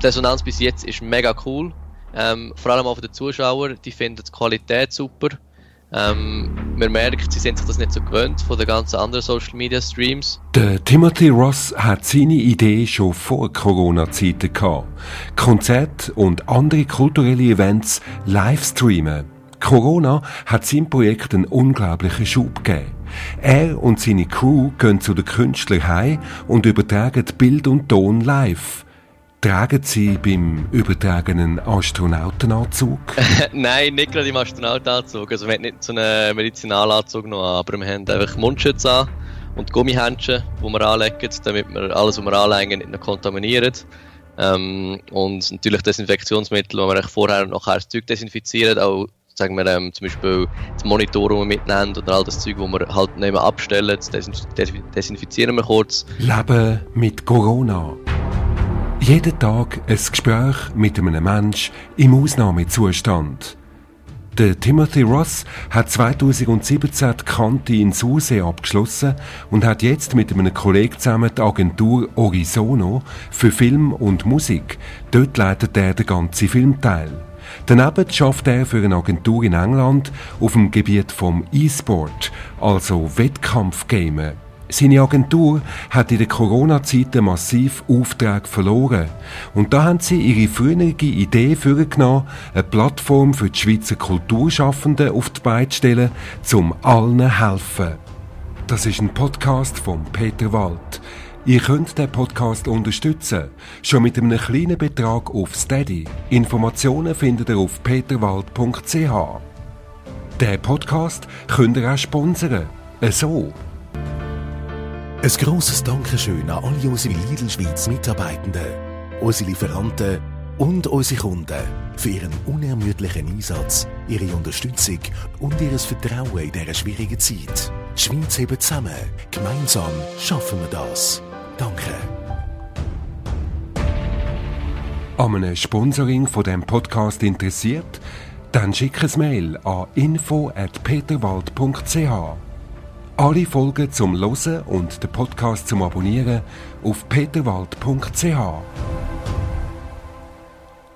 die Resonanz bis jetzt ist mega cool. Ähm, vor allem auch für die Zuschauer, die finden die Qualität super. Ähm, man merkt, sie sind sich das nicht so gewöhnt von den ganzen anderen Social Media Streams. Der Timothy Ross hat seine Idee schon vor Corona-Zeiten gehabt. Konzerte und andere kulturelle Events live streamen. Corona hat seinem Projekt einen unglaublichen Schub gegeben. Er und seine Crew gehen zu den Künstlern heim und übertragen Bild und Ton live. Tragen Sie beim übertragenen Astronautenanzug? Nein, nicht gerade im Astronautenanzug. Also wir haben nicht so einen Medizinalanzug noch an, aber wir haben einfach Mundschutz an und Gummihändchen, die wir anlegen, damit wir alles, was wir anlegen, nicht noch kontaminieren. Ähm, und natürlich Desinfektionsmittel, wo wir vorher und nachher das Zeug desinfizieren, auch sagen wir ähm, zum Beispiel das Monitor, das wir mitnehmen oder all das Zeug, das wir halt nicht mehr abstellen, das desinfizieren wir kurz. Leben mit Corona. Jeden Tag ein Gespräch mit einem Menschen im Ausnahmezustand. Der Timothy Ross hat 2017 die Kante in Susee abgeschlossen und hat jetzt mit einem Kollegen zusammen die Agentur Orizono für Film und Musik. Dort leitet er den ganzen Filmteil. Daneben schafft er für eine Agentur in England auf dem Gebiet vom E-Sport, also Wettkampfgamen. Seine Agentur hat in der Corona-Zeit massiv Aufträge verloren. Und da haben sie ihre frühere Idee vorgenommen, eine Plattform für die Schweizer Kulturschaffenden auf die Beine zu stellen, um allen helfen. Das ist ein Podcast von Peter Wald. Ihr könnt den Podcast unterstützen, schon mit einem kleinen Betrag auf Steady. Informationen findet ihr auf peterwald.ch. Den Podcast könnt ihr auch sponsern. So. Ein grosses Dankeschön an alle unsere Lidl Schweiz Mitarbeitenden, unsere Lieferanten und unsere Kunden für ihren unermüdlichen Einsatz, ihre Unterstützung und ihr Vertrauen in dieser schwierigen Zeit. Die Schweiz hebt zusammen. Gemeinsam schaffen wir das. Danke. An einem Sponsoring von dem Podcast interessiert? Dann schick ein Mail an info@peterwald.ch. Alle Folgen zum Losen und den Podcast zum Abonnieren auf peterwald.ch.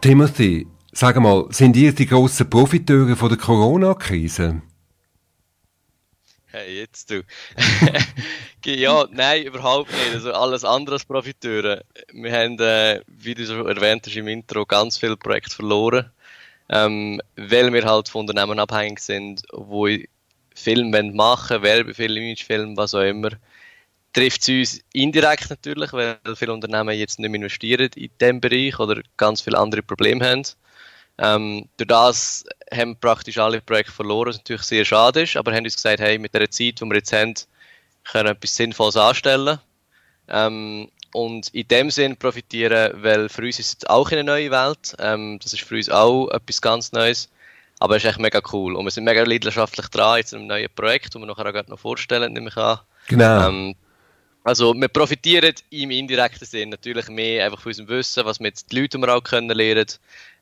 Timothy, sag mal, sind ihr die grossen Profiteure von der Corona-Krise? Hey, jetzt du. ja, nein, überhaupt nicht. Also alles andere als Profiteure. Wir haben, äh, wie du schon erwähnt hast im Intro, ganz viele Projekte verloren, ähm, weil wir halt von Unternehmen abhängig sind, wo Film machen Werbefilm, Imagefilm, was auch immer. Trifft es uns indirekt natürlich, weil viele Unternehmen jetzt nicht mehr investieren in diesem Bereich oder ganz viele andere Probleme haben. Ähm, durch das haben praktisch alle Projekte verloren, was natürlich sehr schade ist, aber haben uns gesagt, hey, mit der Zeit, die wir jetzt haben, können wir etwas Sinnvolles anstellen. Ähm, und in dem Sinn profitieren, weil für uns ist es auch eine neue Welt. Ähm, das ist für uns auch etwas ganz Neues. Aber es ist echt mega cool. Und wir sind mega leidenschaftlich dran, jetzt in einem neuen Projekt, das wir nachher auch noch vorstellen, nehme ich an. Genau. Ähm, also wir profitieren im indirekten Sinn natürlich mehr einfach von unserem Wissen, was wir jetzt die Leute wir auch können lernen.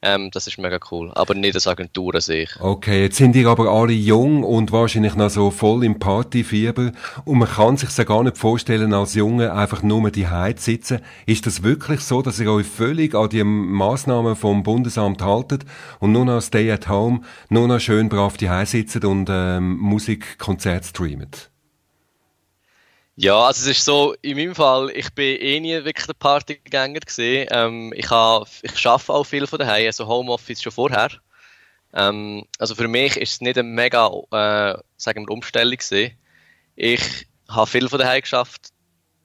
Ähm, das ist mega cool, aber nicht als Agentur an sich. Okay, jetzt sind ihr aber alle jung und wahrscheinlich noch so voll im Partyfieber und man kann sich ja gar nicht vorstellen, als Junge einfach nur die zu sitzen. Ist das wirklich so, dass ihr euch völlig an die Massnahmen vom Bundesamt haltet und nur noch Stay at Home, nur noch schön brav die sitzt und ähm, Musikkonzert streamt? Ja, also es ist so, in meinem Fall, ich bin eh nie wirklich der Partygänger gesehen. Ähm, ich ich schaffe auch viel von daheim, also Homeoffice schon vorher. Ähm, also für mich ist es nicht eine mega, äh, sagen wir, Umstellung gesehen. Ich habe viel von daheim geschafft.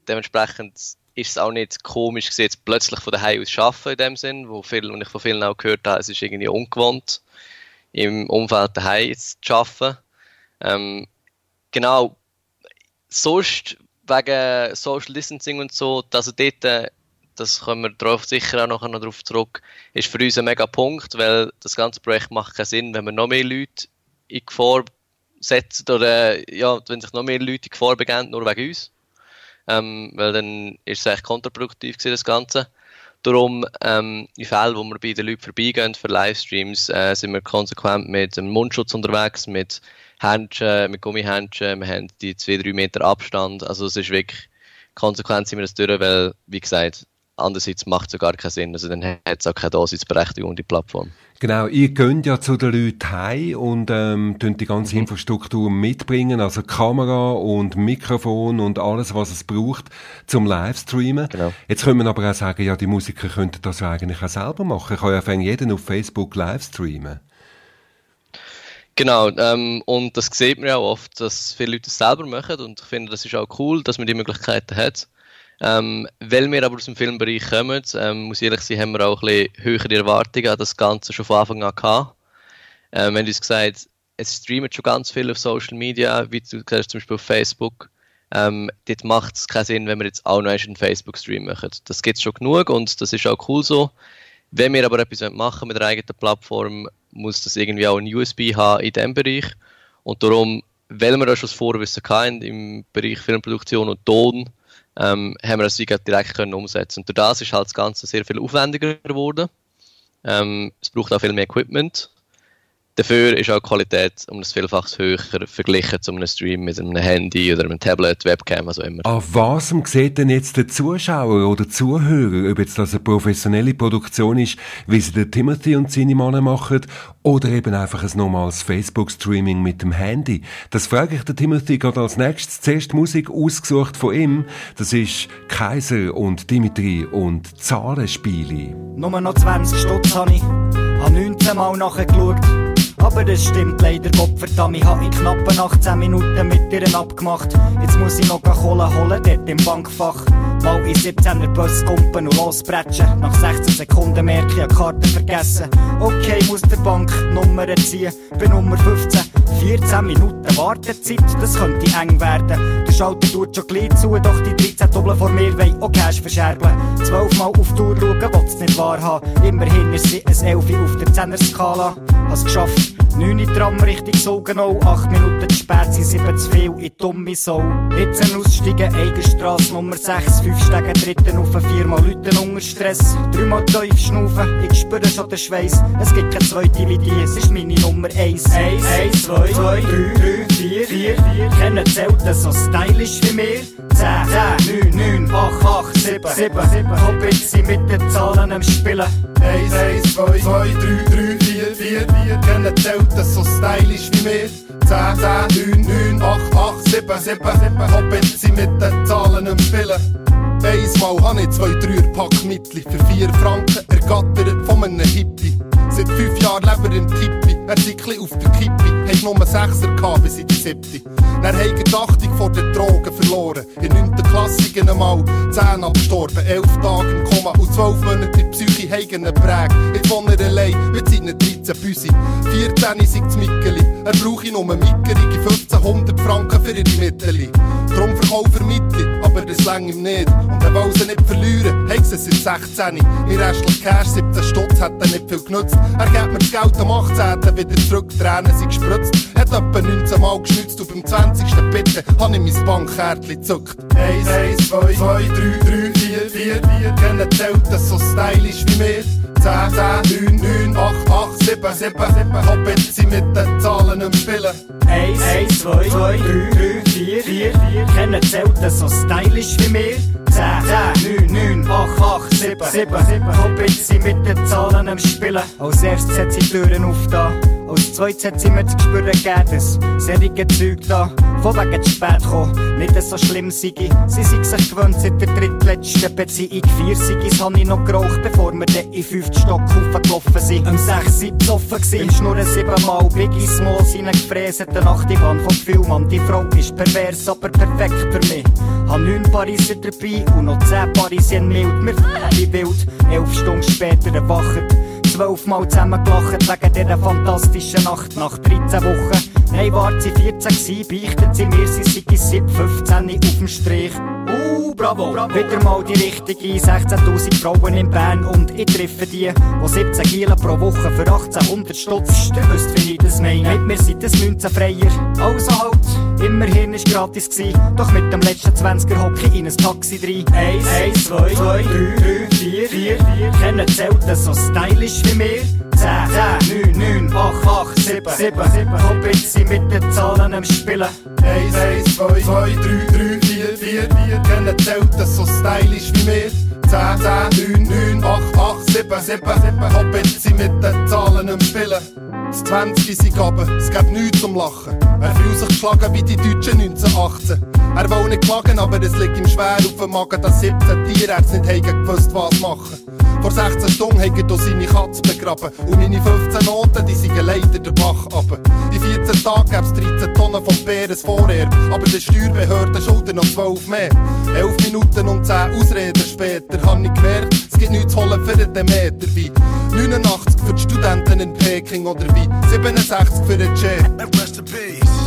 Dementsprechend ist es auch nicht komisch gesehen, jetzt plötzlich von daheim aus schaffen in dem Sinn, wo viel, und ich von vielen auch gehört habe, es ist irgendwie ungewohnt, im Umfeld daheim zu arbeiten. Ähm, genau, sonst wegen Social Distancing und so, also dort, äh, das kommen wir drauf, sicher auch noch darauf zurück, ist für uns ein mega Punkt, weil das ganze Projekt macht keinen Sinn, wenn wir noch mehr Leute in Gefahr setzen oder ja, wenn sich noch mehr Leute in Gefahr begeben, nur wegen uns. Ähm, weil dann ist es echt kontraproduktiv gewesen, das Ganze. Darum, ähm, in Fällen, wo wir bei den Leuten vorbeigehen für Livestreams, äh, sind wir konsequent mit dem Mundschutz unterwegs, mit Händchen, mit Gummihändchen, wir haben die 2-3 Meter Abstand. Also es ist wirklich konsequent sind wir das durch, weil, wie gesagt, andererseits macht es ja gar keinen Sinn. Also dann hat es auch keine Daseinsberechtigung, die Plattform. Genau, ihr könnt ja zu den Leuten heim und ähm, die ganze mhm. Infrastruktur mitbringen, also Kamera und Mikrofon und alles, was es braucht zum Livestreamen. Genau. Jetzt können wir aber auch sagen, ja, die Musiker könnten das ja eigentlich auch selber machen. Ich kann ja jeden auf Facebook livestreamen. Genau, ähm, und das sieht man ja auch oft, dass viele Leute es selber machen und ich finde, das ist auch cool, dass man die Möglichkeiten hat. Ähm, weil wir aber aus dem Filmbereich kommen, ähm, muss ich ehrlich sein, haben wir auch ein bisschen höhere Erwartungen an das Ganze schon von Anfang an gehabt. Ähm, wir haben uns gesagt, es streamt schon ganz viel auf Social Media, wie du gesagt zum Beispiel auf Facebook. Ähm, dort macht es keinen Sinn, wenn wir jetzt auch noch einen Facebook-Stream machen. Das gibt es schon genug und das ist auch cool so. Wenn wir aber etwas machen mit der eigenen Plattform, muss das irgendwie auch ein USB haben in diesem Bereich. Und darum, weil wir auch schon das Vorwissen hatten im Bereich Filmproduktion und Ton, ähm, haben wir das direkt können umsetzen Und durch das ist halt das Ganze sehr viel aufwendiger geworden. Ähm, es braucht auch viel mehr Equipment. Dafür ist auch die Qualität um das Vielfaches höher verglichen zu einem Stream mit einem Handy oder einem Tablet, Webcam, also immer. Auf was sieht denn jetzt der Zuschauer oder Zuhörer, ob jetzt das eine professionelle Produktion ist, wie sie der Timothy und seine Männer machen, oder eben einfach ein normales Facebook-Streaming mit dem Handy? Das frage ich den Timothy gerade als nächstes. Zuerst Musik ausgesucht von ihm. Das ist Kaiser und Dimitri und Zahlenspiele. Nummer noch 20 Stutz habe ich, habe 19 Mal nachgeschaut. Aber es stimmt leider, Gott verdammt, ich hab in knappen 18 Minuten mit ihr abgemacht. Jetzt muss ich noch Kohle holen, dort im Bankfach. Mal in 17er Bus kumpen und losbretschen. Nach 16 Sekunden merke ich, ich Karte vergessen. Okay, muss der Bank Nummer ziehen. Bin Nummer 15. 14 Minuten Wartezeit, das könnte eng werden. Der Schalter tut schon gleich zu, doch die 13 Doppel vor mir wollen auch Cash verscherbeln. Zwölfmal auf die Tour schauen, wollt's nicht wahrhaben. Immerhin ist sie ein Elfi auf der 10er-Skala. Hast geschafft. 9 Tram Richtung Sogenau, 8 Minuten zu spät, sind 7 zu viel, in dumme Sau. Jetzt aussteigen, Eigenstrasse Nummer 6, 5 Stegen, dritten auf 4 mal Leute unter Stress. 3 mal tief schnaufen, ich spüre schon den Schweiß. Es gibt keine zweite wie die, es ist meine Nummer 1. 1, 1, 2, 2, 3, 3, 4, 4, 4. Kennen Zelten so stylisch wie mir? 10, 10, 9, 9, 8, 8, 7, 7, 7. Hobbits sind mit den Zahlen am Spielen. 1, 1, 2, 2, 3, 3, 4, 4, 4. Kennen Zelten so stylisch wie mir. 10, 10, 9, 9, 8, 8, 7, 7, 7. Hobbit sie mit den Zahlen im Spielen. Einmal habe ich zwei Dreierpackmittel für 4 Franken ergattert von einem Hippie. Seit fünf Jahren lebe ich im Tippi, Zickli auf der Kippi, hat nur Sechser gehabt bis in die siebte. Er hat die Achtung vor den Drogen verloren, in neunten Klasse einmal zehn abgestorben, elf Tage im Koma und zwölf Monate in Psyche einen Präg. Jetzt wohnt er allein mit seinen 13 Büsi. 14 sind das Mickeli, er brauche nur Mickerige 1500 Franken für ihre Mittel. Drum verkauft er Mittel, aber das längt ihm nicht. Und er will sie nicht verlieren, hat sie seit 16. In restlich Cash 17 Stutz hat er nicht viel genutzt. Er gibt mir das Geld am 18. wieder zurück, Tränen sind gespritzt. Hat etwa 19 Mal geschnitzt und beim 20. Bitte hab ich mein Bankkärtchen gezückt. 1, 1, 2, 2, 3, 3, 4, 4, 4. Kennen zählt das so stylisch wie mir. 10, 10, 9, 9, 8, 8, 7, 7, 7. Hab jetzt mit den Zahlen im Spielen. 1, 1, 2, 2, 3, 3, 4, 4, 4. Kennen das so stylisch wie mir. 10, 10, 9, 9, 8, 8, 7, 7, 7. Hab jetzt sie mit den Zahlen im Spielen. Als erstes hat sie Türen auf da. Als zweites hat sie zu spüren gegeben, dass solche Zeug da von wegen zu spät kommen nicht so schlimm sei. Sie sind sich gewöhnt seit der drittletzten Beziehung. Vier Sigis habe ich noch geraucht, bevor wir dann in fünften Stock gelaufen sind. Am sechs sind besoffen gewesen. Im Schnurren siebenmal Biggie Smalls hineingefräst. Der Nachtigwan vom Gefühl, die Frau ist pervers, aber perfekt für mich. Hab neun Pariser dabei und noch zehn Parisien mild. Wir wie wild, elf Stunden später erwacht zwölfmal zusammengelacht wegen dieser fantastischen Nacht nach 13 Wochen. Nein, war sie 14 gsi, beichtet sie mir, sie sei seit 15 auf dem Strich. Uh, bravo, bravo. Wieder mal die richtige 16.000 Frauen in Bern und ich treffe die, die 17 Kilo pro Woche für 1800 Stutz. Ihr wisst, wie ich das meine. Mit mir sind es 19 Freier. Also halt, immerhin ist gratis gsi. Doch mit dem letzten 20er hocke ich in ein Taxi rein. Eins, eins, zwei, zwei, drei, drei, vier, vier, vier. Kennen Zelten so stylisch wie mir. 10, 10, 9, 9, 8, 8, 7, 7, 7. Hobbits sind mit den Zahlen am Spielen. 1, 1, 2, 2, 3, 3, 4, 4, 4. Kennen Zelten so stylisch wie mir. 10, 10, 9, 9, 8, 8, 7, 7, 7. Hab jetzt mit den Zahlen am Spielen. Das 20 sind Gaben, es gibt nichts zum Lachen. Er fühlt sich geschlagen wie die Deutschen 1918. Er will nicht klagen, aber es liegt ihm schwer auf dem Magen, dass 17 Tierärzte nicht haben gewusst, was machen. Vor 16 Stunden haben er seine Katze begraben. Und meine 15 Noten, die sind leider der Bach ab. In 14 Tagen gäbe es 13 Tonnen vom Bären vorher. Aber die Steuerbehörde schulden noch 12 mehr. 11 Minuten und 10 Ausreden später habe ich gemerkt, es gibt nichts zu holen für den Meter. Wie 89 für die Studenten in Peking oder wie 67 für den Jet.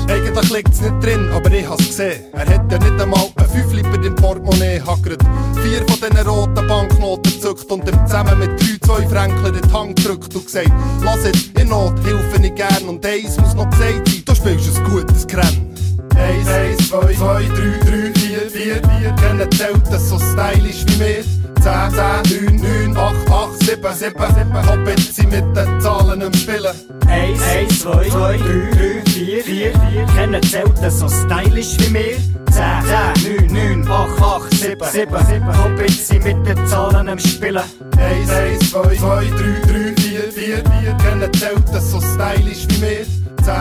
Eigentlich liegt's nicht drin, aber ich hab's gesehen. Er hat ja nicht einmal ein Fünfliper im Portemonnaie, grad vier von diesen roten Banknoten gezückt und ihm zusammen mit drei, zwei Fränkler in die Hand gedrückt und gesagt, lass jetzt, in Not hilfe ich gern und eins muss noch gesagt sein, du spielst ein gutes Rennen. Eins, eins, zwei, zwei, drei, drei, vier, vier, vier, kennen zählt das so stylisch wie mir. 10, 10, 9, 9, 8, 8, 7, 7, 7. Hab jetzt mit den Zahlen am Spielen. 1, 1, 2, 2, 3, 3, 4, 4, 4. Kennen Zelten so stylisch wie mir. 10, 10, 9, 9, 8, 8, 7, 7, 7. Hab jetzt mit den Zahlen am Spielen. 1, 1, 2, 2, 3, 3, 4, 4, 4. Kennen Zelten so stylisch wie mir. 10,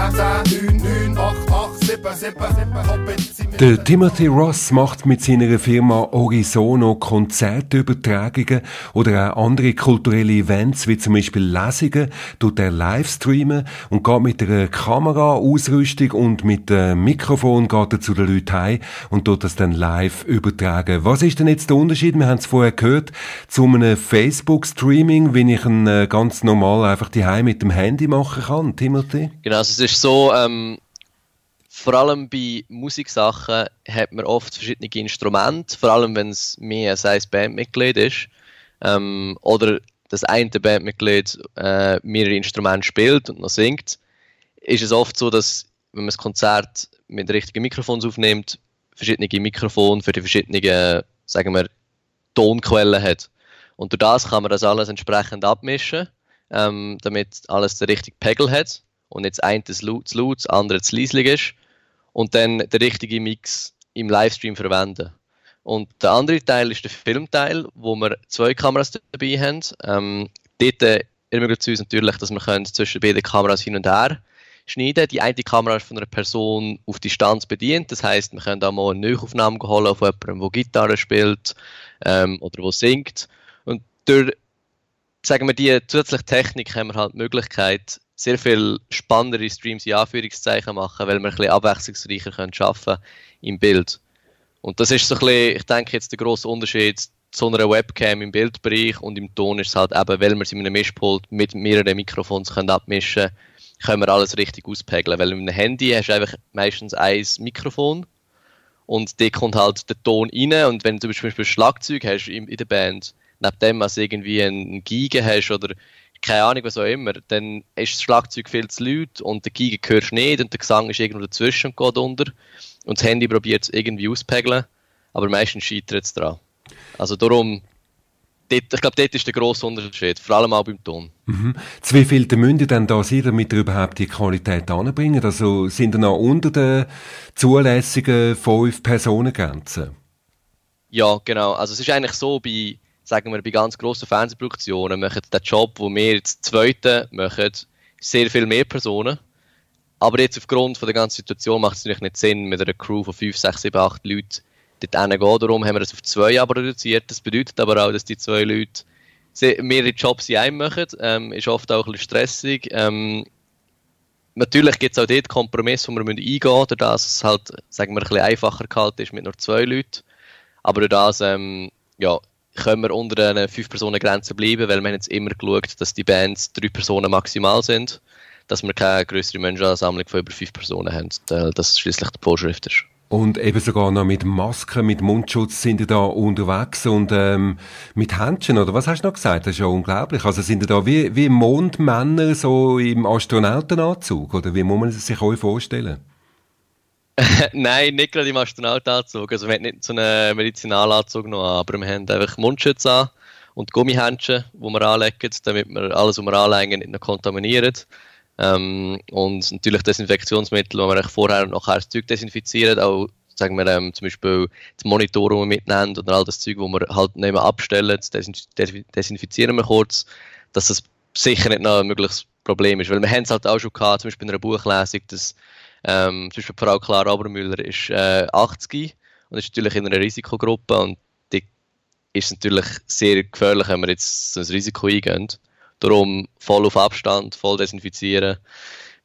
10, 9, 9, 8, 8, 7, 7, 7. Hab jetzt der Timothy Ross macht mit seiner Firma Orizono Konzertübertragungen oder auch andere kulturelle Events, wie zum Beispiel Lesungen, tut er Livestreamen und geht mit einer Kameraausrüstung und mit dem Mikrofon geht er zu den Leuten heim und tut das dann live übertragen. Was ist denn jetzt der Unterschied? Wir haben es vorher gehört, zu einem Facebook-Streaming, wie ich äh, ganz normal einfach die mit dem Handy machen kann, Timothy? Genau, also es ist so, ähm vor allem bei Musiksachen hat man oft verschiedene Instrumente, vor allem wenn es mehr als ein Bandmitglied ist. Ähm, oder das eine Bandmitglied äh, mehrere Instrumente spielt und noch singt, ist es oft so, dass wenn man das Konzert mit richtigen Mikrofons aufnimmt, verschiedene Mikrofone für die verschiedenen, sagen wir, Tonquellen hat. Und durch das kann man das alles entsprechend abmischen, ähm, damit alles den richtigen Pegel hat und jetzt ein das laut, zu laut, das andere zu leislich ist und dann den richtigen Mix im Livestream verwenden. Und der andere Teil ist der Filmteil, wo wir zwei Kameras dabei haben. Ähm, dort äh, ermöglicht es uns natürlich, dass wir können zwischen beiden Kameras hin und her schneiden. Die eine Kamera ist von einer Person auf Distanz bedient. Das heißt, wir können da mal eine Neuaufnahme holen auf jemanden, der Gitarre spielt ähm, oder der singt. Und durch sagen wir, die zusätzliche Technik haben wir halt die Möglichkeit, sehr viel spannendere Streams in Anführungszeichen machen, weil wir ein bisschen abwechslungsreicher können schaffen im Bild. Und das ist so ein bisschen, ich denke jetzt der grosse Unterschied zu einer Webcam im Bildbereich und im Ton ist es halt eben, weil wir es in einem Mischpult mit mehreren Mikrofons können abmischen können, wir alles richtig auspegeln. Weil mit einem Handy hast du einfach meistens ein Mikrofon und da kommt halt der Ton rein und wenn du zum Beispiel Schlagzeug hast in, der Band, neben dem, was irgendwie einen Giga hast oder keine Ahnung, was auch immer, dann ist das Schlagzeug viel zu laut und der Giga hörst du nicht und der Gesang ist irgendwo dazwischen und geht unter. Und das Handy probiert es irgendwie auszupegeln, aber meistens scheitert es daran. Also darum, dort, ich glaube, dort ist der grosse Unterschied, vor allem auch beim Ton. Mhm. Zu wie viel müsst ihr denn da sein, damit ihr überhaupt die Qualität anbringen? Also sind ihr noch unter der zulässigen 5-Personen-Grenze? Ja, genau. Also es ist eigentlich so, bei sagen wir, bei ganz grossen Fernsehproduktionen machen den Job, wo wir jetzt Zweite machen, sehr viel mehr Personen. Aber jetzt aufgrund von der ganzen Situation macht es natürlich nicht Sinn, mit einer Crew von 5, 6, 7, 8 Leuten dort gehen. Darum haben wir das auf zwei aber reduziert. Das bedeutet aber auch, dass die zwei Leute mehrere Jobs in einem machen. Ähm, ist oft auch ein bisschen stressig. Ähm, natürlich gibt es auch dort Kompromisse, die wir eingehen müssen, dadurch, dass es halt, sagen wir, ein bisschen einfacher gehalten ist mit nur zwei Leuten. Aber durch das, ähm, ja, können wir unter einer 5-Personen-Grenze bleiben, weil wir haben jetzt immer geschaut, dass die Bands drei Personen maximal sind, dass wir keine größere Menschenansammlung von über fünf Personen haben, das schließlich die Vorschrift ist. Und eben sogar noch mit Masken, mit Mundschutz sind ihr da unterwegs und ähm, mit Händchen, oder was hast du noch gesagt? Das ist ja unglaublich. Also sind ihr da wie, wie Mondmänner so im Astronautenanzug, oder wie muss man sich euch vorstellen? Nein, nicht gerade im Astronautanzug. Also wir haben nicht so einen Medizinalanzug noch an, aber wir haben einfach Mundschutz an und Gummihändchen, die wir anlegen, damit wir alles, was wir anlegen, nicht noch kontaminieren. Ähm, und natürlich Desinfektionsmittel, wo wir vorher und nachher das Zeug desinfizieren, auch sagen wir ähm, zum Beispiel das Monitor, das wir mitnehmen oder all das Zeug, das wir halt nicht mehr abstellen, das desinfizieren wir kurz, dass das sicher nicht noch ein mögliches Problem ist. Weil wir haben es halt auch schon gehabt, zum Beispiel in einer Buchlesung, dass ähm, zum Beispiel Frau Clara Obermüller ist äh, 80 und ist natürlich in einer Risikogruppe und die ist natürlich sehr gefährlich, wenn wir jetzt so ein Risiko eingehen. Darum voll auf Abstand, voll desinfizieren,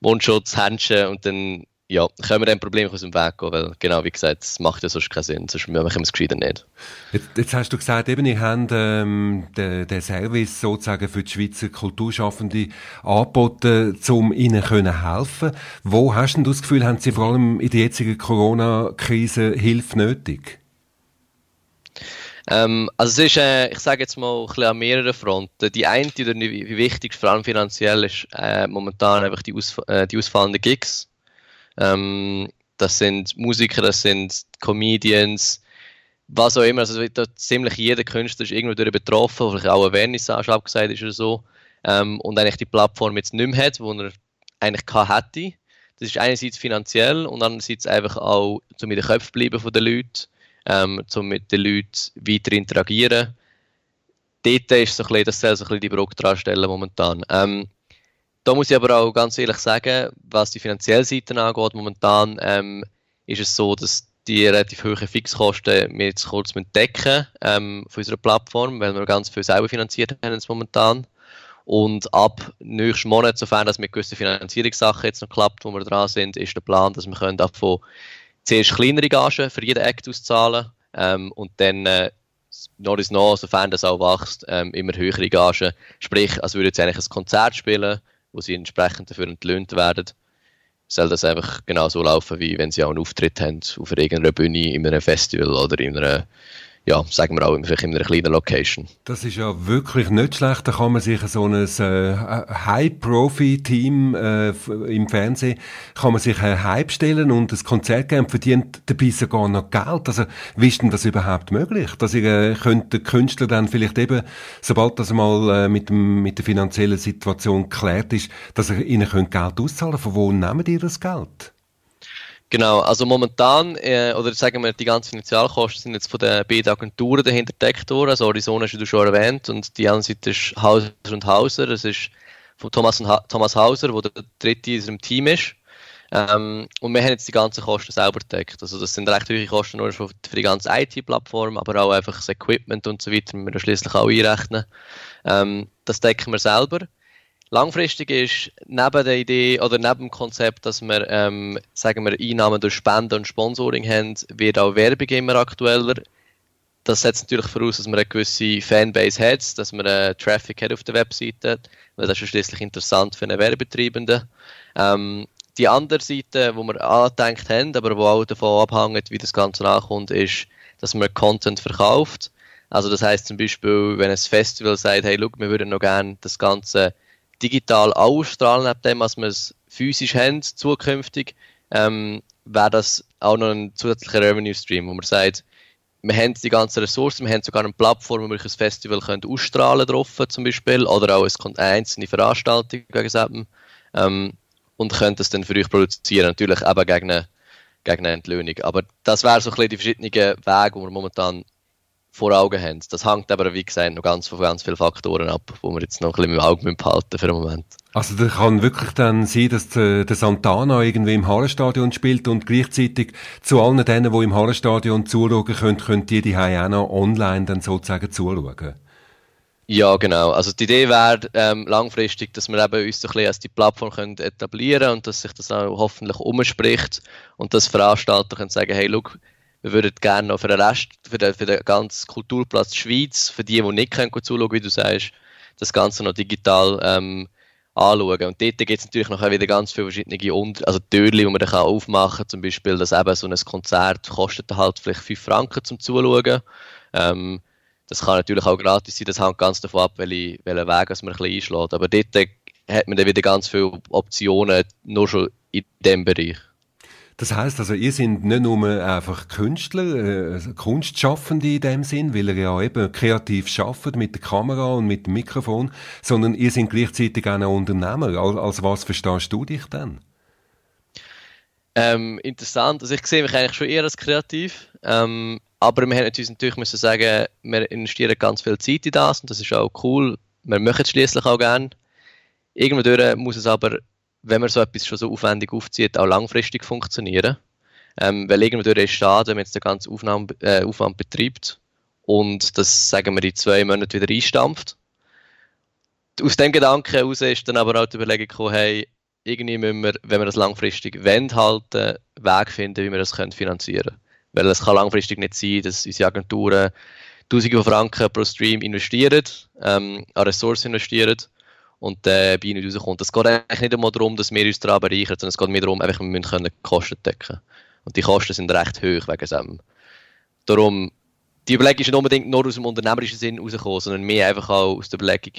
Mundschutz, Händchen und dann ja, können wir dem Problem aus dem Weg gehen, weil genau wie gesagt, es macht ja sonst keinen Sinn, sonst machen wir es gescheiter nicht. Jetzt, jetzt, hast du gesagt, eben, ihr habt ähm, den, den Service sozusagen für die Schweizer Kulturschaffende angeboten, um ihnen können helfen Wo hast du das Gefühl, haben sie vor allem in der jetzigen Corona-Krise Hilfe nötig? Ähm, also es ist, äh, ich sage jetzt mal, ein bisschen an mehreren Fronten. Die eine, wie wichtig, vor allem finanziell, ist äh, momentan einfach die, Ausf äh, die ausfallenden Gigs ähm, das sind Musiker, das sind Comedians, was auch immer. Also ziemlich jeder Künstler ist irgendwo durch betroffen, vielleicht auch eine Vernissage abgesagt ist oder so. Ähm, und eigentlich die Plattform jetzt nicht mehr hat, die er eigentlich hätte. Das ist einerseits finanziell und andererseits einfach auch, um in den Köpfen bleiben von den Leuten, ähm, um mit den Leuten weiter interagieren. Dort ist so ein bisschen, das soll so ein bisschen die Brücke dran stellen momentan. Ähm, da muss ich aber auch ganz ehrlich sagen, was die finanzielle Seite angeht, momentan ähm, ist es so, dass die relativ hohen Fixkosten wir jetzt kurz decken ähm, von unserer Plattform, weil wir ganz viel selber finanziert haben jetzt momentan. Und ab nächsten Monat, sofern das mit gewissen Finanzierungssachen jetzt noch klappt, wo wir dran sind, ist der Plan, dass wir können davon zuerst kleinere Gagen für jeden Act auszahlen ähm, und dann äh, noch ist noch, sofern das auch wächst, ähm, immer höhere Gagen. Sprich, als würde jetzt eigentlich ein Konzert spielen wo sie entsprechend dafür entlöhnt werden, soll das einfach genauso laufen, wie wenn sie auch einen Auftritt haben auf irgendeiner Bühne, in einem Festival oder in einer ja, sagen wir auch vielleicht in einer kleinen Location. Das ist ja wirklich nicht schlecht. Da kann man sich so ein äh, High-Profi-Team äh, im Fernsehen kann man sich ein Hype stellen und ein Konzert geben und verdient dabei sogar noch Geld. Also, wie ist denn das überhaupt möglich? Dass ihr äh, könnt der Künstler dann vielleicht eben, sobald das mal äh, mit, dem, mit der finanziellen Situation geklärt ist, dass ihr ihnen könnt Geld auszahlen Von wo nehmt ihr das Geld? Genau, also momentan, äh, oder sagen wir, die ganzen Initialkosten sind jetzt von den beiden Agenturen dahinter gedeckt worden. Also Arizona hast du schon erwähnt und die andere Seite ist Hauser und Hauser. Das ist von Thomas, ha Thomas Hauser, der der dritte in unserem Team ist. Ähm, und wir haben jetzt die ganzen Kosten selber gedeckt. Also das sind recht hohe Kosten nur für, für die ganze IT-Plattform, aber auch einfach das Equipment und so weiter, müssen wir schließlich auch einrechnen. Ähm, das decken wir selber. Langfristig ist neben der Idee oder neben dem Konzept, dass wir, ähm, sagen wir, Einnahmen durch Spenden und Sponsoring haben, wird auch Werbung immer aktueller. Das setzt natürlich voraus, dass man eine gewisse Fanbase hat, dass man einen Traffic hat auf der Webseite, weil das ist schließlich interessant für einen Werbetreibenden. Ähm, die andere Seite, wo wir angedenkt haben, aber wo auch davon abhängt, wie das Ganze nachkommt, ist, dass man Content verkauft. Also das heißt zum Beispiel, wenn ein Festival sagt, hey, look, wir würden noch gerne das Ganze digital ausstrahlen, neben dem, was wir es physisch haben, zukünftig, ähm, wäre das auch noch ein zusätzlicher Revenue Stream, wo man sagt, wir haben die ganzen Ressourcen, wir haben sogar eine Plattform, wo wir ein Festival können ausstrahlen drauf, zum Beispiel, oder auch eine einzelne Veranstaltung wegen ähm, und können das dann für euch produzieren, natürlich eben gegen eine, gegen eine Entlöhnung. Aber das wären so ein bisschen die verschiedenen Wege, die wir momentan vor Augen haben. Das hängt aber, wie gesagt, noch ganz von ganz vielen Faktoren ab, wo wir jetzt noch ein bisschen im Auge behalten für den Moment. Also da kann wirklich dann sein, dass der, der Santana irgendwie im Hallenstadion spielt und gleichzeitig zu allen denen, die im Hallenstadion zuschauen können, können die die auch noch online dann sozusagen zuschauen. Ja, genau. Also die Idee wäre ähm, langfristig, dass wir eben uns so ein bisschen als die Plattform können etablieren und dass sich das auch hoffentlich umspricht und dass Veranstalter können sagen, hey, look, wir würden gerne noch für den Rest, für den, für den ganzen Kulturplatz Schweiz, für die, die nicht können zuschauen, wie du sagst, das Ganze noch digital ähm, anschauen. Und dort gibt es natürlich noch wieder ganz viele verschiedene Unter also Türen, die man dann aufmachen kann. Zum Beispiel, dass eben so ein Konzert kostet halt vielleicht 5 Franken zum Zuschauen. Ähm, das kann natürlich auch gratis sein, das hängt ganz davon ab, welchen, welchen Weg man ein bisschen einschlägt. Aber dort hat man dann wieder ganz viele Optionen, nur schon in diesem Bereich. Das heißt also, ihr seid nicht nur einfach Künstler, äh, Kunstschaffende in dem Sinn, weil ihr ja eben kreativ schafft mit der Kamera und mit dem Mikrofon, sondern ihr seid gleichzeitig auch ein Unternehmer. Als, was verstehst du dich denn? Ähm, interessant. Also ich sehe mich eigentlich schon eher als kreativ. Ähm, aber wir haben uns natürlich müssen sagen, wir investieren ganz viel Zeit in das und das ist auch cool. Wir möchten es schließlich auch gerne. Irgendwann muss es aber, wenn man so etwas schon so aufwendig aufzieht, auch langfristig funktionieren. Ähm, weil irgendwann ist schade, wenn man jetzt den ganzen Aufnahme, äh, Aufwand betreibt und das, sagen wir, in zwei Monaten wieder einstampft. Aus dem Gedanken heraus ist dann aber auch die Überlegung gekommen, hey, irgendwie müssen wir, wenn wir das langfristig wollen, halt einen Weg finden, wie wir das können finanzieren können. Weil es kann langfristig nicht sein, dass unsere Agenturen Tausende von Franken pro Stream investieren, ähm, an Ressourcen investieren und der äh, bei nicht rauskommt. Es geht eigentlich nicht einmal darum, dass wir uns daran bereichern, sondern es geht mehr darum, einfach, wir müssen können Kosten decken Und die Kosten sind recht hoch wegen dem. Darum, die Überlegung ist nicht unbedingt nur aus dem unternehmerischen Sinn rausgekommen, sondern mehr einfach auch aus der Überlegung,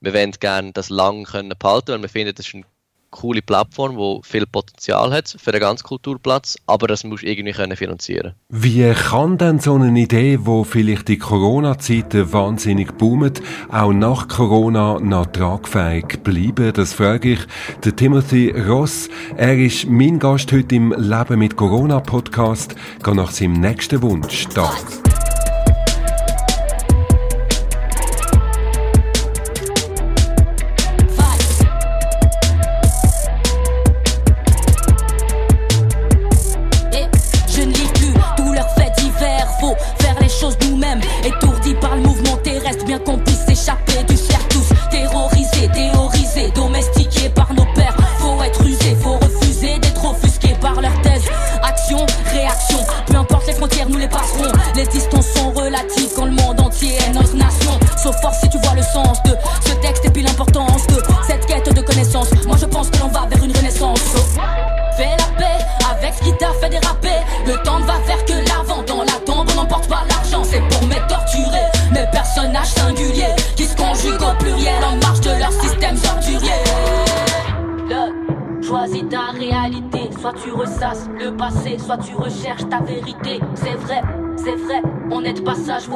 wir wollen gerne das lang können behalten, weil wir finden, das ist ein coole Plattform, die viel Potenzial hat für den ganzen Kulturplatz, aber das muss irgendwie können finanzieren. Wie kann denn so eine Idee, wo vielleicht die Corona-Zeiten wahnsinnig boomt, auch nach Corona noch tragfähig bleiben? Das frage ich den Timothy Ross. Er ist mein Gast heute im Leben mit Corona Podcast. Geht nach seinem nächsten Wunsch da.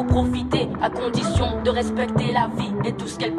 Profiter, à condition de respecter la vie et tout ce qu'elle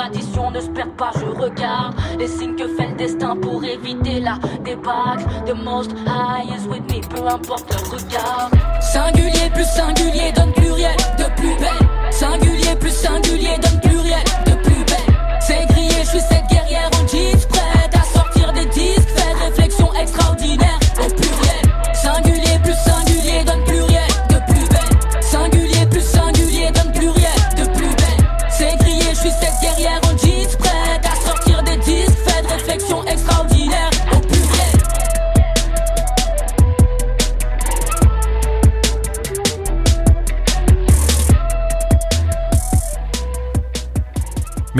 traditions ne se perdent pas, je regarde. Les signes que fait le destin pour éviter la débâcle. The most high is with me, peu importe le regard. Singulier plus singulier donne pluriel de plus belle.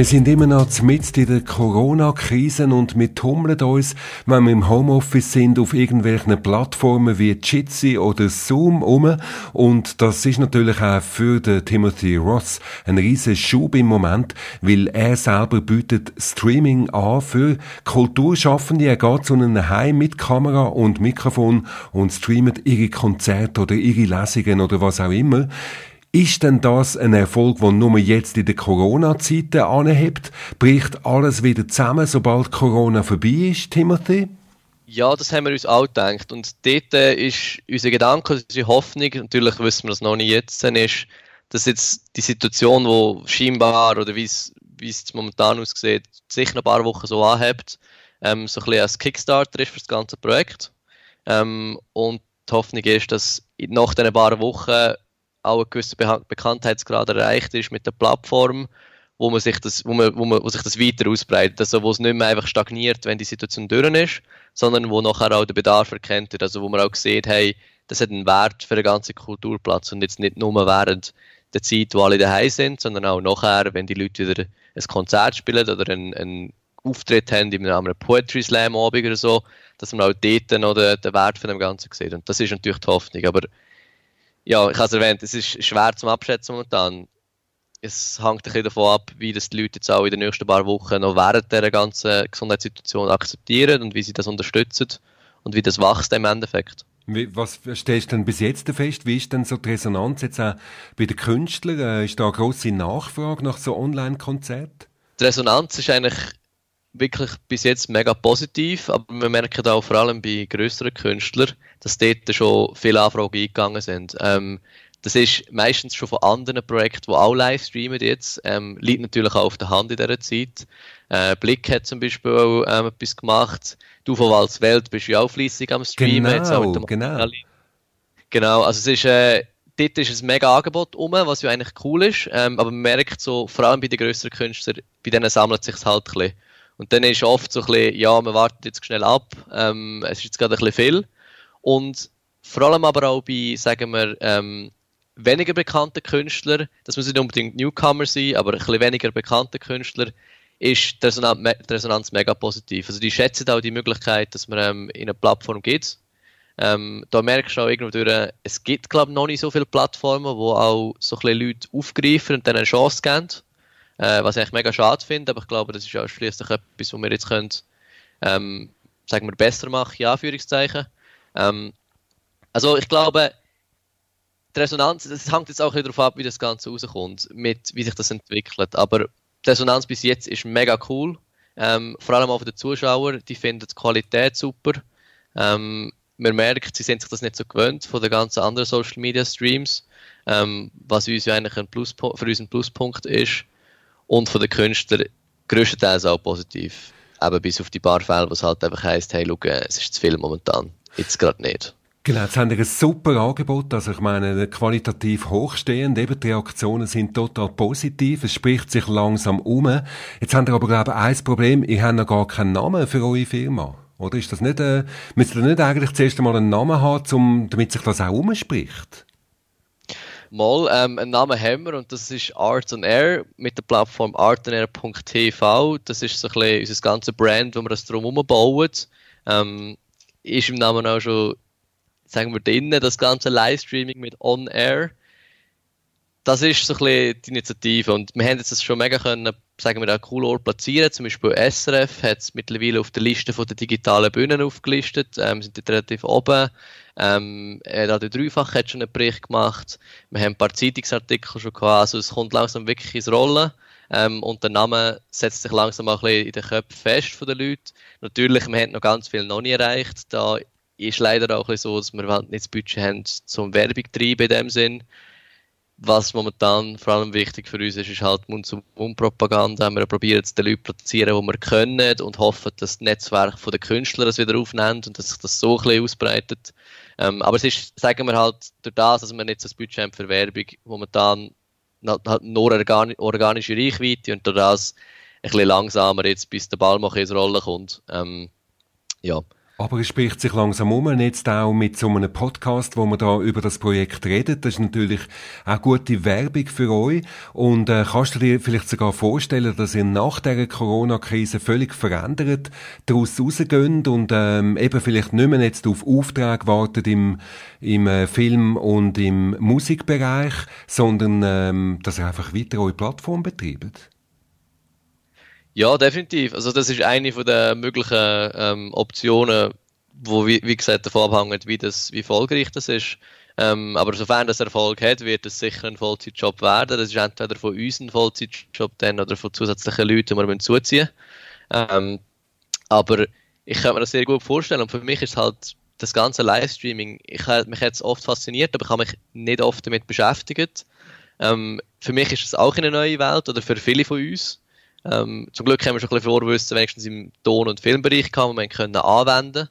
Wir sind immer noch mit in der Corona-Krise und wir tummeln uns, wenn wir im Homeoffice sind, auf irgendwelchen Plattformen wie Jitsi oder Zoom um. Und das ist natürlich auch für den Timothy Ross ein riesen Schub im Moment, weil er selber bietet Streaming an für Kulturschaffende. Er geht zu einem Heim mit Kamera und Mikrofon und streamt ihre Konzerte oder ihre Lesungen oder was auch immer. Ist denn das ein Erfolg, der nur jetzt in den Corona-Zeiten anhebt? Bricht alles wieder zusammen, sobald Corona vorbei ist, Timothy? Ja, das haben wir uns auch gedacht. Und dort äh, ist unser Gedanke, unsere Hoffnung, natürlich wissen wir das noch nicht jetzt, ist, dass jetzt die Situation, wo scheinbar oder wie es momentan aussieht, sicher ein paar Wochen so anhebt, ähm, so ein bisschen als Kickstarter ist für das ganze Projekt. Ähm, und die Hoffnung ist, dass nach diesen paar Wochen auch ein gewisser Be Bekanntheitsgrad erreicht ist mit der Plattform, wo man sich das, wo man, wo man, wo sich das weiter ausbreitet, also wo es nicht mehr einfach stagniert, wenn die Situation durch ist, sondern wo nachher auch der Bedarf erkennt wird, also wo man auch sieht, hey, das hat einen Wert für den ganzen Kulturplatz und jetzt nicht nur während der Zeit, wo alle daheim sind, sondern auch nachher, wenn die Leute wieder ein Konzert spielen oder einen, einen Auftritt haben in einem Poetry Slam Abend oder so, dass man auch dort noch den, den Wert von dem Ganzen sieht. Und das ist natürlich die Hoffnung. Aber ja, ich habe es erwähnt, es ist schwer zum Abschätzen momentan. Es hängt ein bisschen davon ab, wie das die Leute jetzt auch in den nächsten paar Wochen noch während dieser ganzen Gesundheitssituation akzeptieren und wie sie das unterstützen und wie das wächst im Endeffekt. Was stellst du denn bis jetzt fest? Wie ist denn so die Resonanz jetzt auch bei den Künstlern? Äh, ist da eine grosse Nachfrage nach so Online-Konzerten? Die Resonanz ist eigentlich wirklich bis jetzt mega positiv, aber wir merken auch vor allem bei größeren Künstlern, dass dort schon viele Anfragen eingegangen sind. Ähm, das ist meistens schon von anderen Projekten, die auch live streamen jetzt. Ähm, liegt natürlich auch auf der Hand in dieser Zeit. Äh, Blick hat zum Beispiel auch ähm, etwas gemacht. Du von Walz Welt bist ja auch fleissig am Streamen. Genau, genau. Genau, also es ist, äh, dort ist ein mega Angebot um, was ja eigentlich cool ist. Ähm, aber man merkt so, vor allem bei den größeren Künstlern, bei denen sammelt sich halt ein bisschen. Und dann ist oft so ein bisschen, ja, man wartet jetzt schnell ab, ähm, es ist jetzt gerade ein bisschen viel. Und vor allem aber auch bei, sagen wir, ähm, weniger bekannten Künstlern, das muss nicht unbedingt Newcomer sein, aber ein bisschen weniger bekannte Künstler, ist die Resonanz, die Resonanz mega positiv. Also die schätzen auch die Möglichkeit, dass man ähm, in eine Plattform geht. Ähm, da merkst du auch irgendwo durch, es gibt glaube noch nicht so viele Plattformen, wo auch so ein bisschen Leute aufgreifen und dann eine Chance geben. Äh, was ich eigentlich mega schade finde, aber ich glaube, das ist auch schließlich etwas, was wir jetzt können, ähm, sagen wir, besser machen, in Anführungszeichen. Ähm, also ich glaube, die Resonanz, das hängt jetzt auch ein darauf ab, wie das Ganze rauskommt, mit, wie sich das entwickelt. Aber die Resonanz bis jetzt ist mega cool. Ähm, vor allem auch für die Zuschauer, die finden die Qualität super. Ähm, man merkt, sie sind sich das nicht so gewöhnt von den ganzen anderen Social Media Streams, ähm, was uns ja eigentlich ein Pluspunkt, für uns ein Pluspunkt ist. Und von den Künstlern größtenteils auch positiv. Eben bis auf die paar Fälle, es halt einfach heisst, hey, schau, es ist zu viel momentan. Jetzt gerade nicht. Genau, jetzt haben wir ein super Angebot, also ich meine, qualitativ hochstehend, eben die Reaktionen sind total positiv, es spricht sich langsam um. Jetzt haben wir aber, glaube ich, ein Problem, ihr habt noch gar keinen Namen für eure Firma. Oder ist das nicht, äh, müsst ihr nicht eigentlich zuerst einmal einen Namen haben, um, damit sich das auch umspricht? Mal, ähm, einen Namen haben wir und das ist Art on Air mit der Plattform artonair.tv. Das ist so ein bisschen unser ganzes Brand, wo wir das drum bauen. Ähm, ist im Namen auch schon sagen wir drinnen, das ganze Livestreaming mit On Air, das ist so ein bisschen die Initiative und wir haben jetzt das schon mega können, sagen wir, an cool Ort platzieren. Zum Beispiel SRF hat es mittlerweile auf der Liste von der digitalen Bühnen aufgelistet, ähm, sind dort relativ oben. Ähm, Radio Dreifach hat schon einen Bericht gemacht. Wir haben ein paar Zeitungsartikel schon gehabt, also es kommt langsam wirklich ins Rollen. Ähm, und der Name setzt sich langsam auch ein bisschen in den Köpfen fest von den Leuten. Natürlich, wir haben noch ganz viel noch nie erreicht. Da ist leider auch so, dass wir halt nicht das Budget haben zum Werbung treiben in dem Sinn. Was momentan vor allem wichtig für uns ist, ist halt Mund-zu-Mund-Propaganda. Wir probieren jetzt den Leuten platzieren, die wir können und hoffen, dass das Netzwerk der Künstler das wieder aufnimmt und dass sich das so ein bisschen ausbreitet. Ähm, aber es ist, sagen wir halt, durch das, dass wir so das Budget haben für Werbung, momentan halt nur organische Reichweite und durch das ein bisschen langsamer jetzt, bis der Ball mal ins Rollen kommt. Ähm, ja. Aber es spricht sich langsam um, jetzt auch mit so einem Podcast, wo man da über das Projekt redet. Das ist natürlich auch gute Werbung für euch. Und äh, kannst du dir vielleicht sogar vorstellen, dass ihr nach der Corona-Krise völlig verändert daraus rausgeht und ähm, eben vielleicht nicht mehr jetzt auf Auftrag wartet im, im äh, Film- und im Musikbereich, sondern ähm, dass ihr einfach weiter eure Plattform betreibt? Ja, definitiv. Also das ist eine von der möglichen ähm, Optionen, wo wie, wie gesagt davon abhängt, wie das, wie erfolgreich das ist. Ähm, aber sofern das Erfolg hat, wird es sicher ein Vollzeitjob werden. Das ist entweder von uns ein Vollzeitjob dann oder von zusätzlichen Leuten, die wir zuziehen ähm, Aber ich kann mir das sehr gut vorstellen. Und für mich ist halt das ganze Livestreaming, ich mich jetzt oft fasziniert, aber ich habe mich nicht oft damit beschäftigt. Ähm, für mich ist es auch eine neue Welt oder für viele von uns. Ähm, zum Glück haben wir schon ein bisschen Vorwissen wenigstens im Ton- und Filmbereich gehabt, wir können anwenden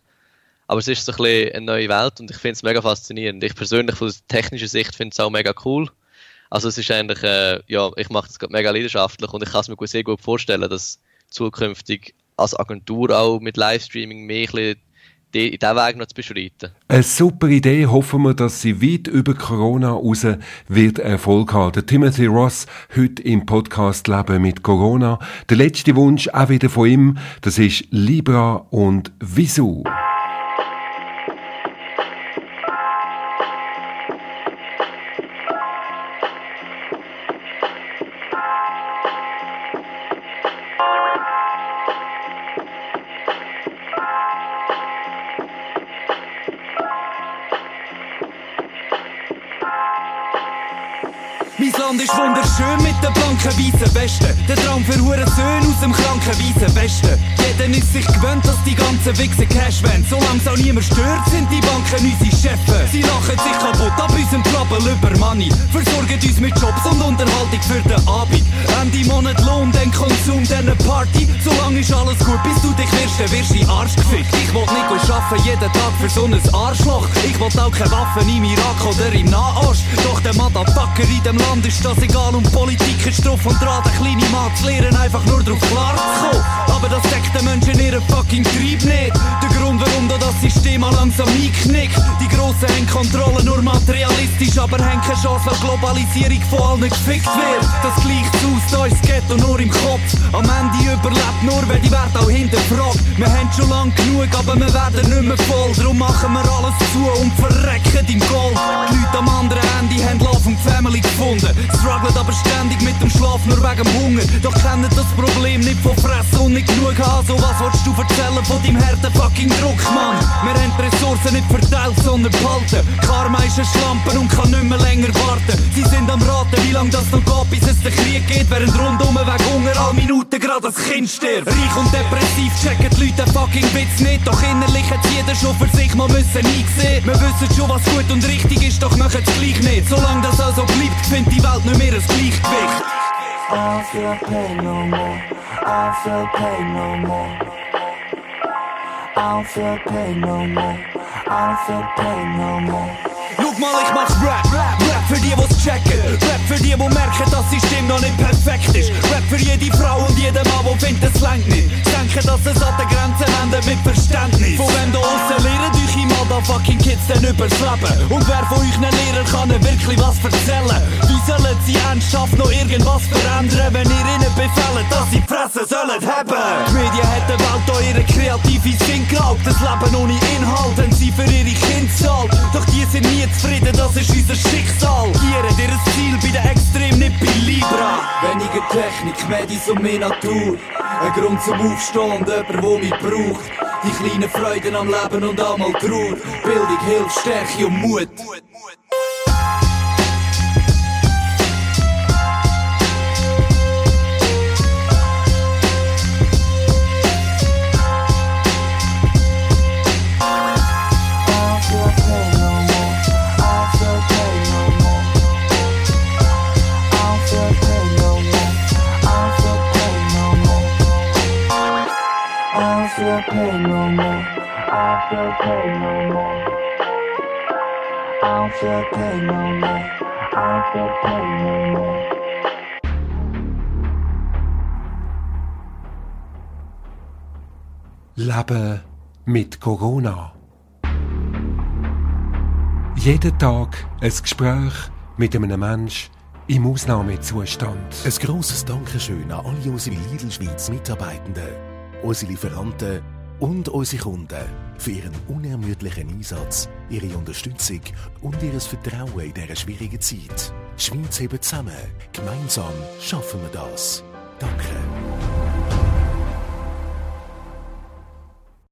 Aber es ist so ein bisschen eine neue Welt und ich finde es mega faszinierend. Ich persönlich von technischer Sicht finde es auch mega cool. Also es ist eigentlich, äh, ja, ich mache das gerade mega leidenschaftlich und ich kann es mir sehr gut vorstellen, dass zukünftig als Agentur auch mit Livestreaming mehr ein bisschen die, diesen Weg noch zu beschreiten. Eine super Idee. Hoffen wir, dass sie weit über Corona raus wird Erfolg haben. Der Timothy Ross heute im Podcast Leben mit Corona. Der letzte Wunsch auch wieder von ihm, das ist Libra und Visu. Blanken weißen Westen. Der Traum für hure Söhne aus dem kranken weißen Westen. Jeder ist sich gewöhnt, dass die ganzen Wichse Cash wollen. Solange es auch niemand stört, sind die Banken unsere Chefs. Sie lachen sich kaputt ab unserem Trouble über Money. Versorgen uns mit Jobs und Unterhaltung für den Abend. Ende Monat Lohn, den Konsum, dann Party. Solange ist alles gut, bis du dich wirst, dann wirst du Arsch gefickt. Ich will nicht arbeiten, jeden Tag für so ein Arschloch. Ich will auch keine Waffen im Irak oder im Nahost. Doch der Motherfucker in dem Land ist das egal und Politik ist drauf und dran, der kleine Mann zu lernen, einfach nur drauf klarzukommen. Aber das deckt den Menschen ihren fucking Trieb nicht. Der Grund, warum da das System langsam einknickt. Die Grossen haben Kontrolle nur materialistisch, aber haben keine Chance, weil Globalisierung von allen gefickt wird. Das gleicht aus, da ist das Ghetto nur im Kopf. Am Ende überlebt nur, wer die Werte auch hinterfragt. Wir haben schon lang genug, aber wir werden nicht mehr voll. Darum machen wir alles zu und verrecken im Gold. Die Leute am anderen Ende haben Love und Family gefunden. Struggelt aber ständig mit dem Schlaf, nur wegen Hunger. Doch kennen das Problem nicht von Fressen und nicht genug haben. So was willst du erzählen von deinem harten fucking Druck, Mann? Wir haben die Ressourcen nicht verteilt, sondern behalten. Karma ist ein Schlampen und kann nicht mehr länger warten. Sie sind am Raten, wie lange das noch geht, bis es den Krieg geht. Während rundum wegen Hunger alle Minuten gerade das Kind stirbt. Reich und depressiv checken die Leute fucking Witz nicht. Doch innerlich hat jeder schon für sich mal müssen eingesehen. Wir wissen schon, was gut und richtig ist, doch machen es gleich nicht. Solange das also bleibt, findet die Welt nicht mehr das Gleichgewicht. I don't feel pain no more. I don't feel pain no more. I feel pain no more. I feel pain no more. Look mal, ich mach Rap, Rap für die, die's checken. Rap für die, die merken, dass die Stimme noch nicht perfekt ist. Rap für jede Frau und jeden Mann, der findet, es längt nicht. Denken, dass es an den Grenzen endet mit Verständnis. Von wem da aussen lernen euch im Motherfucking Kids denn übers Leben? Und wer von euch einen Lehrer kann wirklich was erzählen? Wie sollen sie ernsthaft noch irgendwas verändern, wenn ihr ihnen befehlt, dass sie Fresse sollen haben? Die Medien hat der Welt da ihre kreative Sinn geraubt. Das Leben ohne Inhalt, wenn sie für ihre Kinder zahlt. Doch die sind nie zufrieden, das ist unser Schicksal. Gieren ihr Ziel bei der Extrem, nicht bei Libra. Weniger Technik, Medis und mehr Natur. Ein Grund zum Aufstehen und jemand, der mich braucht. Die kleinen Freuden am Leben und einmal Trauer. Bildung, Hilfe, Stärke und Mut. feel Corona. Jeden Tag ein Gespräch mit einem Menschen im Ausnahmezustand. Ein grosses Dankeschön an alle unsere Lidl Schweiz Mitarbeitenden unsere Lieferanten und unsere Kunden für ihren unermüdlichen Einsatz, ihre Unterstützung und ihr Vertrauen in dieser schwierigen Zeit. Die Schweiz hebt zusammen. Gemeinsam schaffen wir das. Danke.